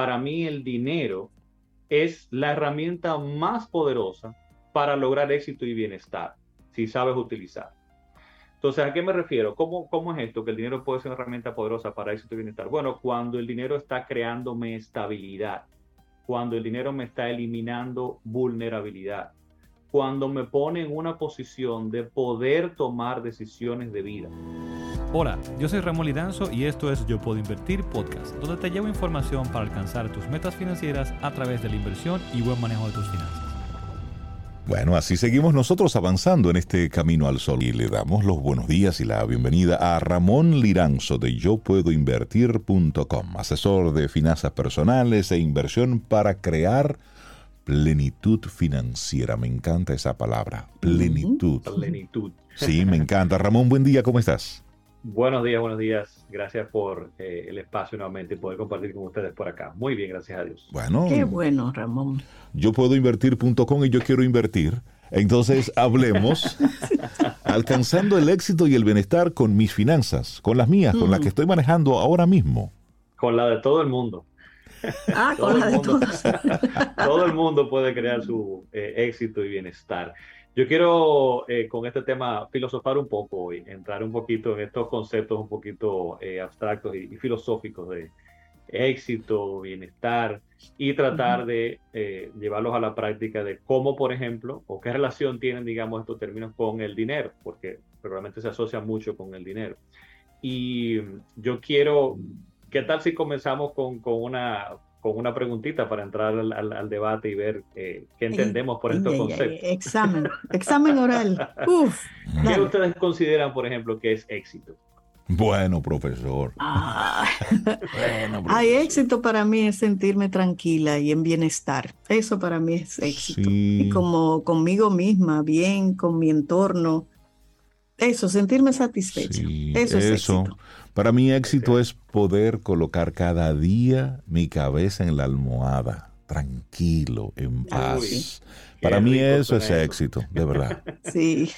para mí el dinero es la herramienta más poderosa para lograr éxito y bienestar, si sabes utilizar. Entonces, ¿a qué me refiero? ¿Cómo, ¿Cómo es esto? Que el dinero puede ser una herramienta poderosa para éxito y bienestar. Bueno, cuando el dinero está creándome estabilidad, cuando el dinero me está eliminando vulnerabilidad, cuando me pone en una posición de poder tomar decisiones de vida. Hola, yo soy Ramón Liranzo y esto es Yo Puedo Invertir Podcast, donde te llevo información para alcanzar tus metas financieras a través de la inversión y buen manejo de tus finanzas. Bueno, así seguimos nosotros avanzando en este camino al sol y le damos los buenos días y la bienvenida a Ramón Liranzo de yo puedo invertir.com, asesor de finanzas personales e inversión para crear plenitud financiera. Me encanta esa palabra, plenitud. Plenitud. Sí, me encanta. Ramón, buen día, ¿cómo estás? Buenos días, buenos días. Gracias por eh, el espacio nuevamente y poder compartir con ustedes por acá. Muy bien, gracias a Dios. Bueno. Qué bueno, Ramón. Yo puedo invertir.com y yo quiero invertir. Entonces hablemos alcanzando el éxito y el bienestar con mis finanzas, con las mías, con las que estoy manejando ahora mismo. Con la de todo el mundo. Ah, con la de todos. todo el mundo puede crear su eh, éxito y bienestar. Yo quiero eh, con este tema filosofar un poco y entrar un poquito en estos conceptos un poquito eh, abstractos y, filosóficos de éxito, bienestar y tratar de eh, llevarlos a la práctica de cómo, por ejemplo, o qué relación tienen, digamos, estos términos con el dinero, porque realmente se asocia mucho con el dinero. Y yo quiero, ¿qué tal si comenzamos con, con una con una preguntita para entrar al, debate y ver eh, qué entendemos por estos conceptos. examen, examen oral. Uf, ¿Qué ustedes consideran, por ejemplo, que es éxito? Bueno, profesor. Ah. bueno, Hay éxito para mí es sentirme tranquila y en bienestar. Eso para mí es éxito. Y como conmigo misma, bien, con mi entorno. Eso, sentirme satisfecha. eso es éxito. Para mí éxito es poder colocar cada día mi cabeza en la almohada, tranquilo, en paz. Para mí eso es éxito, de verdad. Sí.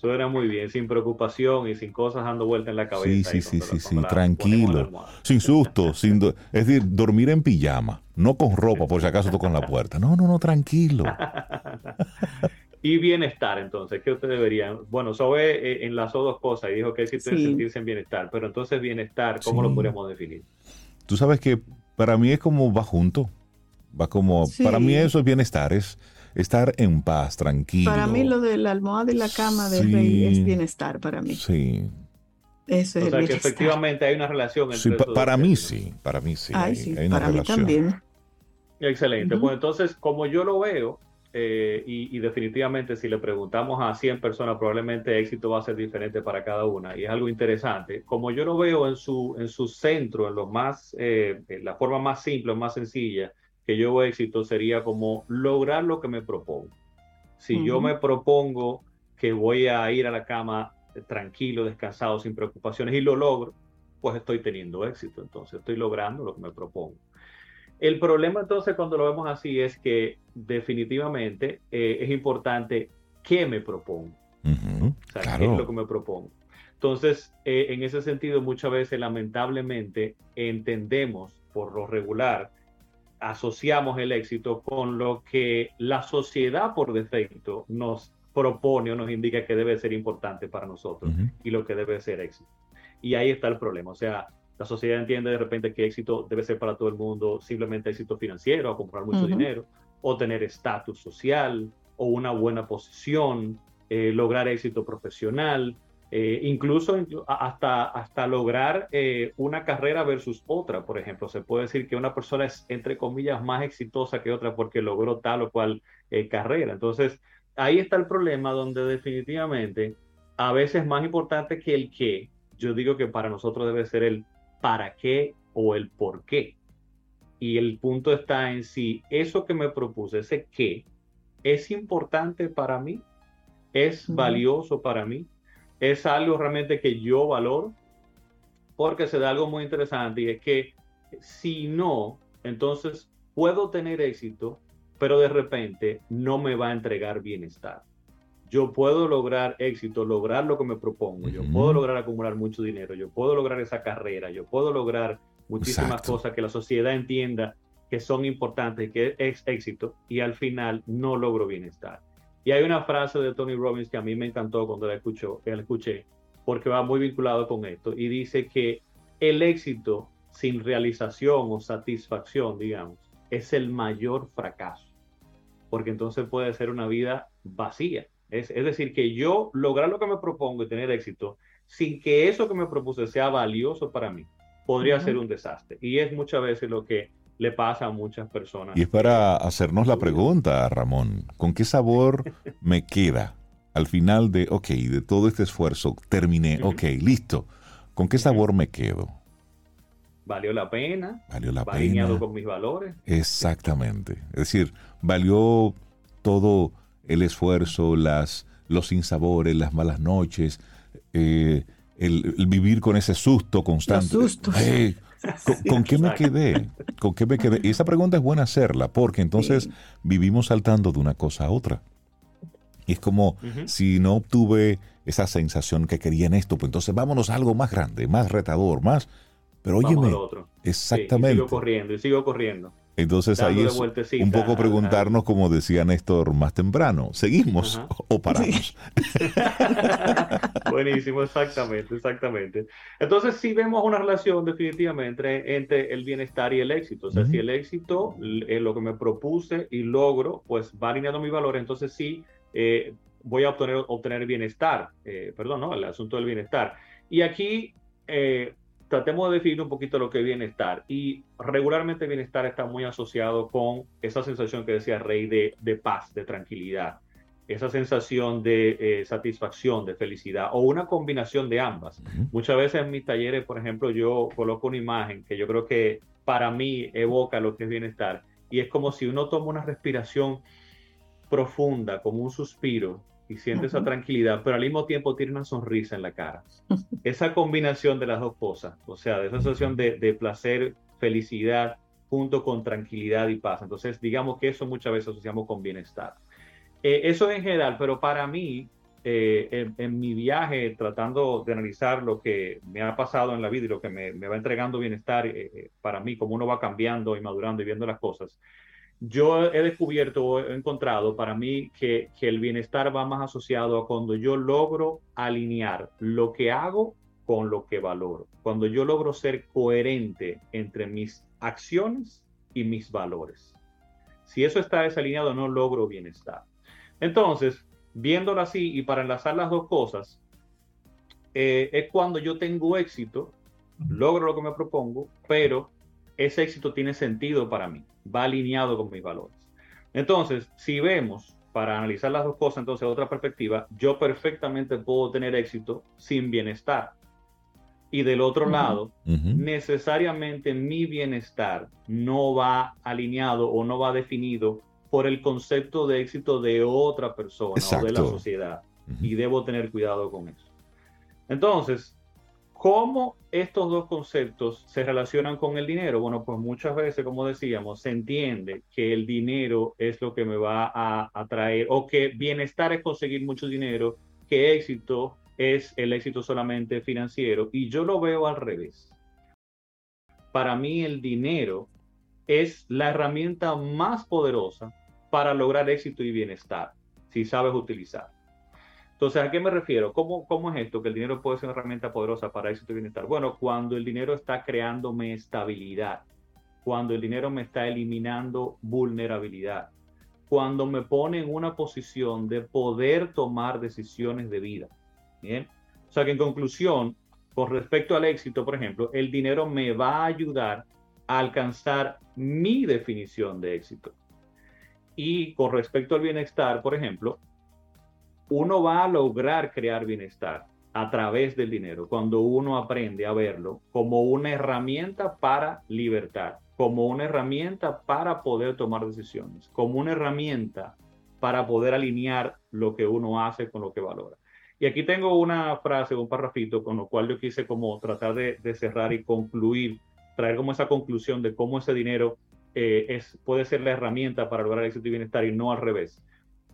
Suena muy bien, sin preocupación y sin cosas dando vuelta en la cabeza. Sí, sí, sí, sí, tranquilo, sin susto, sin es decir, dormir en pijama, no con ropa por si acaso toco en la puerta. No, no, no, tranquilo. Y bienestar, entonces, ¿qué usted debería? Bueno, Sobe eh, enlazó dos cosas y dijo que éxito es sentirse en bienestar, pero entonces bienestar, ¿cómo lo podríamos definir? Tú sabes que para mí es como va junto, va como, para mí eso es bienestar, es estar en paz, tranquilo. Para mí lo de la almohada y la cama de rey es bienestar para mí. Sí. Eso o sea que efectivamente hay una relación entre sí, para mí sí, para mí sí. hay, una para relación. mí también. Excelente. Pues entonces, como yo lo veo, eh, y, definitivamente si le preguntamos a 100 personas, probablemente el éxito va a ser diferente para cada una. Y es algo interesante. Como yo lo veo en su, en su centro, en, lo más, eh, en la forma más simple, más sencilla, que yo veo éxito sería como lograr lo que me propongo. Si yo me propongo que voy a ir a la cama tranquilo, descansado, sin preocupaciones y lo logro, pues estoy teniendo éxito. Entonces estoy logrando lo que me propongo. El problema entonces cuando lo vemos así es que definitivamente eh, es importante qué me propongo. o sea, qué es lo que me propongo. Entonces, eh, en ese sentido, muchas veces lamentablemente entendemos por lo regular, asociamos el éxito con lo que la sociedad por defecto nos propone o nos indica que debe ser importante para nosotros y lo que debe ser éxito. Y ahí está el problema. O sea, la sociedad entiende de repente que éxito debe ser para todo el mundo simplemente éxito financiero, a comprar mucho dinero, o tener estatus social, o una buena posición, eh, lograr éxito profesional, eh, incluso hasta, hasta lograr eh, una carrera versus otra. Por ejemplo, se puede decir que una persona es, entre comillas, más exitosa que otra porque logró tal o cual carrera. Entonces, ahí está el problema donde definitivamente a veces más importante que el qué, yo digo que para nosotros debe ser el para qué o el por qué. Y el punto está en si eso que me propuse, ese qué, es importante para mí, es valioso para mí, es algo realmente que yo valoro, porque se da algo muy interesante y es que si no, entonces puedo tener éxito, pero de repente no me va a entregar bienestar yo puedo lograr éxito, lograr lo que me propongo, yo puedo lograr acumular mucho dinero, yo puedo lograr esa carrera, yo puedo lograr muchísimas cosas que la sociedad entienda que son importantes, que es éxito, y al final no logro bienestar. Y hay una frase de Tony Robbins que a mí me encantó cuando la, escuchó, la escuché, porque va muy vinculado con esto, y dice que el éxito sin realización o satisfacción, digamos, es el mayor fracaso, porque entonces puede ser una vida vacía. Es, es decir, que yo lograr lo que me propongo y tener éxito sin que eso que me propuse sea valioso para mí, podría ser un desastre. Y es muchas veces lo que le pasa a muchas personas. Y es para hacernos la pregunta, Ramón, ¿con qué sabor me queda al final de, ok, de todo este esfuerzo, terminé, ok, listo, ¿con qué sabor me quedo? ¿Valió la pena? ¿Valió la ¿Va pena? alineado con mis valores? Exactamente. Es decir, ¿valió todo el esfuerzo, las, los sinsabores, las malas noches, eh, el, vivir con ese susto constante? ¿con, qué me quedé? ¿Con qué me quedé? Y esa pregunta es buena hacerla, porque entonces vivimos saltando de una cosa a otra. Y es como si no obtuve esa sensación que quería en esto, pues entonces vámonos a algo más grande, más retador, más pero óyeme, exactamente. sigo corriendo y sigo corriendo. Entonces ahí es un poco preguntarnos, como decía Néstor más temprano, ¿seguimos o paramos? Buenísimo, exactamente, exactamente. Entonces sí vemos una relación definitivamente entre, el bienestar y el éxito. O sea, si el éxito es lo que me propuse y logro, pues va alineando mi valor, entonces sí eh, voy a obtener, obtener bienestar. Eh, perdón, ¿no? El asunto del bienestar. Y aquí... Eh, tratemos de definir un poquito lo que es bienestar. Y regularmente bienestar está muy asociado con esa sensación que decía Rey de, de paz, de tranquilidad, esa sensación de eh, satisfacción, de felicidad, o una combinación de ambas. Muchas veces en mis talleres, por ejemplo, yo coloco una imagen que yo creo que para mí evoca lo que es bienestar. Y es como si uno toma una respiración profunda, como un suspiro, y siente esa tranquilidad, pero al mismo tiempo tiene una sonrisa en la cara. Esa combinación de las dos cosas, o sea, de esa sensación de, placer, felicidad, junto con tranquilidad y paz. Entonces, digamos que eso muchas veces asociamos con bienestar. Eh, eso en general, pero para mí, eh, en, mi viaje, tratando de analizar lo que me ha pasado en la vida y lo que me, va entregando bienestar, eh, para mí, como uno va cambiando y madurando y viendo las cosas, yo he descubierto, he encontrado para mí que, el bienestar va más asociado a cuando yo logro alinear lo que hago con lo que valoro. Cuando yo logro ser coherente entre mis acciones y mis valores. Si eso está desalineado, no logro bienestar. Entonces, viéndolo así y para enlazar las dos cosas, eh, es cuando yo tengo éxito, logro lo que me propongo, pero ese éxito tiene sentido para mí, va alineado con mis valores. Entonces, si vemos, para analizar las dos cosas, entonces, otra perspectiva, yo perfectamente puedo tener éxito sin bienestar. Y del otro lado, necesariamente mi bienestar no va alineado o no va definido por el concepto de éxito de otra persona o de la sociedad. Y debo tener cuidado con eso. Entonces, ¿Cómo estos dos conceptos se relacionan con el dinero? Bueno, pues muchas veces, como decíamos, se entiende que el dinero es lo que me va a atraer o que bienestar es conseguir mucho dinero, que éxito es el éxito solamente financiero. Y yo lo veo al revés. Para mí el dinero es la herramienta más poderosa para lograr éxito y bienestar, si sabes utilizar. Entonces, ¿a qué me refiero? ¿Cómo, ¿Cómo es esto? Que el dinero puede ser una herramienta poderosa para éxito y bienestar. Bueno, cuando el dinero está creándome estabilidad, cuando el dinero me está eliminando vulnerabilidad, cuando me pone en una posición de poder tomar decisiones de vida. Bien. O sea que en conclusión, con respecto al éxito, por ejemplo, el dinero me va a ayudar a alcanzar mi definición de éxito. Y con respecto al bienestar, por ejemplo, uno va a lograr crear bienestar a través del dinero cuando uno aprende a verlo como una herramienta para libertad, como una herramienta para poder tomar decisiones, como una herramienta para poder alinear lo que uno hace con lo que valora. Y aquí tengo una frase, un parrafito, con lo cual yo quise como tratar de, cerrar y concluir, traer como esa conclusión de cómo ese dinero eh, es, puede ser la herramienta para lograr éxito y bienestar y no al revés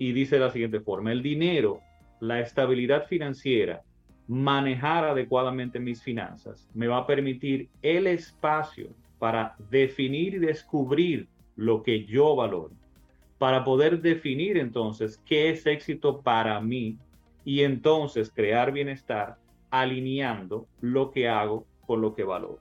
y dice de la siguiente forma, el dinero, la estabilidad financiera, manejar adecuadamente mis finanzas, me va a permitir el espacio para definir y descubrir lo que yo valoro, para poder definir entonces qué es éxito para mí y entonces crear bienestar alineando lo que hago con lo que valoro.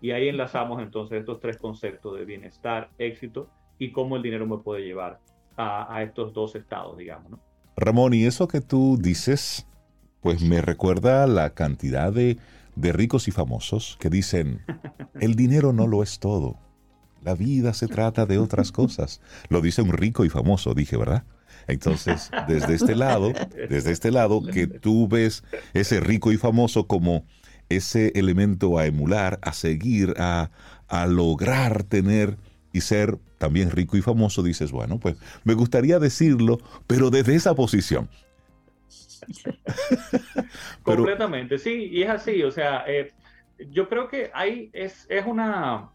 Y ahí enlazamos entonces estos tres conceptos de bienestar, éxito y cómo el dinero me puede llevar a, estos dos estados, digamos. Ramón, y eso que tú dices, pues me recuerda la cantidad de, de ricos y famosos que dicen, el dinero no lo es todo. La vida se trata de otras cosas. Lo dice un rico y famoso, dije, ¿verdad? Entonces, desde este lado, desde este lado, que tú ves ese rico y famoso como ese elemento a emular, a seguir, a, a lograr tener y ser también rico y famoso, dices, bueno, pues me gustaría decirlo, pero desde esa posición. Completamente, sí, y es así, o sea, eh, yo creo que ahí es, es una,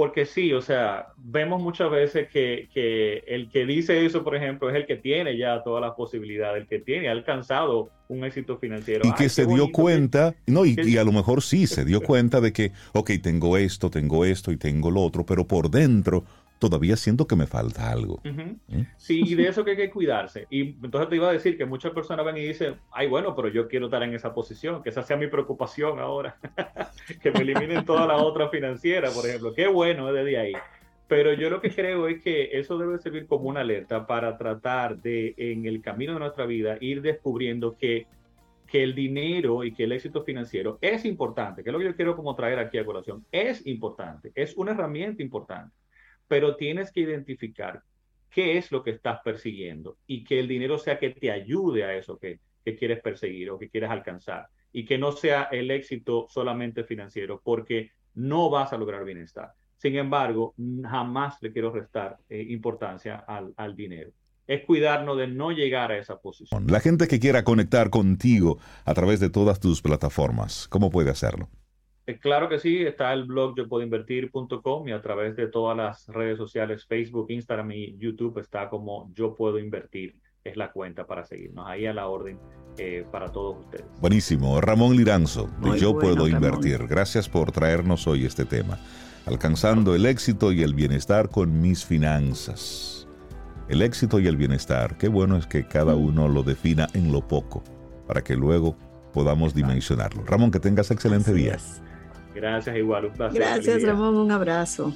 porque sí, o sea, vemos muchas veces que, que, el que dice eso, por ejemplo, es el que tiene ya todas las posibilidades, el que tiene, ha alcanzado un éxito financiero. Y que se dio cuenta, no, y, y, a lo mejor sí, se dio cuenta de que, ok, tengo esto, tengo esto y tengo lo otro, pero por dentro todavía siento que me falta algo. ¿Mm? Sí, y de eso que hay que cuidarse. Y entonces te iba a decir que muchas personas ven y dicen, ay, bueno, pero yo quiero estar en esa posición, que esa sea mi preocupación ahora, que me eliminen toda la otra financiera, por ejemplo. Qué bueno desde ahí. Pero yo lo que creo es que eso debe servir como una alerta para tratar de, en el camino de nuestra vida, ir descubriendo que, que el dinero y que el éxito financiero es importante, que es lo que yo quiero como traer aquí a colación, es importante, es una herramienta importante pero tienes que identificar qué es lo que estás persiguiendo y que el dinero sea que te ayude a eso que, quieres perseguir o que quieres alcanzar y que no sea el éxito solamente financiero porque no vas a lograr bienestar. Sin embargo, jamás le quiero restar eh, importancia al, al dinero es cuidarnos de no llegar a esa posición. La gente que quiera conectar contigo a través de todas tus plataformas, ¿cómo puede hacerlo? Eh, claro que sí, está el blog yo puedo invertir.com y a través de todas las redes sociales, Facebook, Instagram y YouTube está como yo puedo invertir. Es la cuenta para seguirnos ahí a la orden eh, para todos ustedes. Buenísimo. Ramón Liranzo, de Yo Puedo Invertir. Gracias por traernos hoy este tema. Alcanzando el éxito y el bienestar con mis finanzas. El éxito y el bienestar. Qué bueno es que cada uno lo defina en lo poco para que luego podamos dimensionarlo. Ramón, que tengas excelente día. Gracias, igual, un placer. Gracias, Ramón, un abrazo.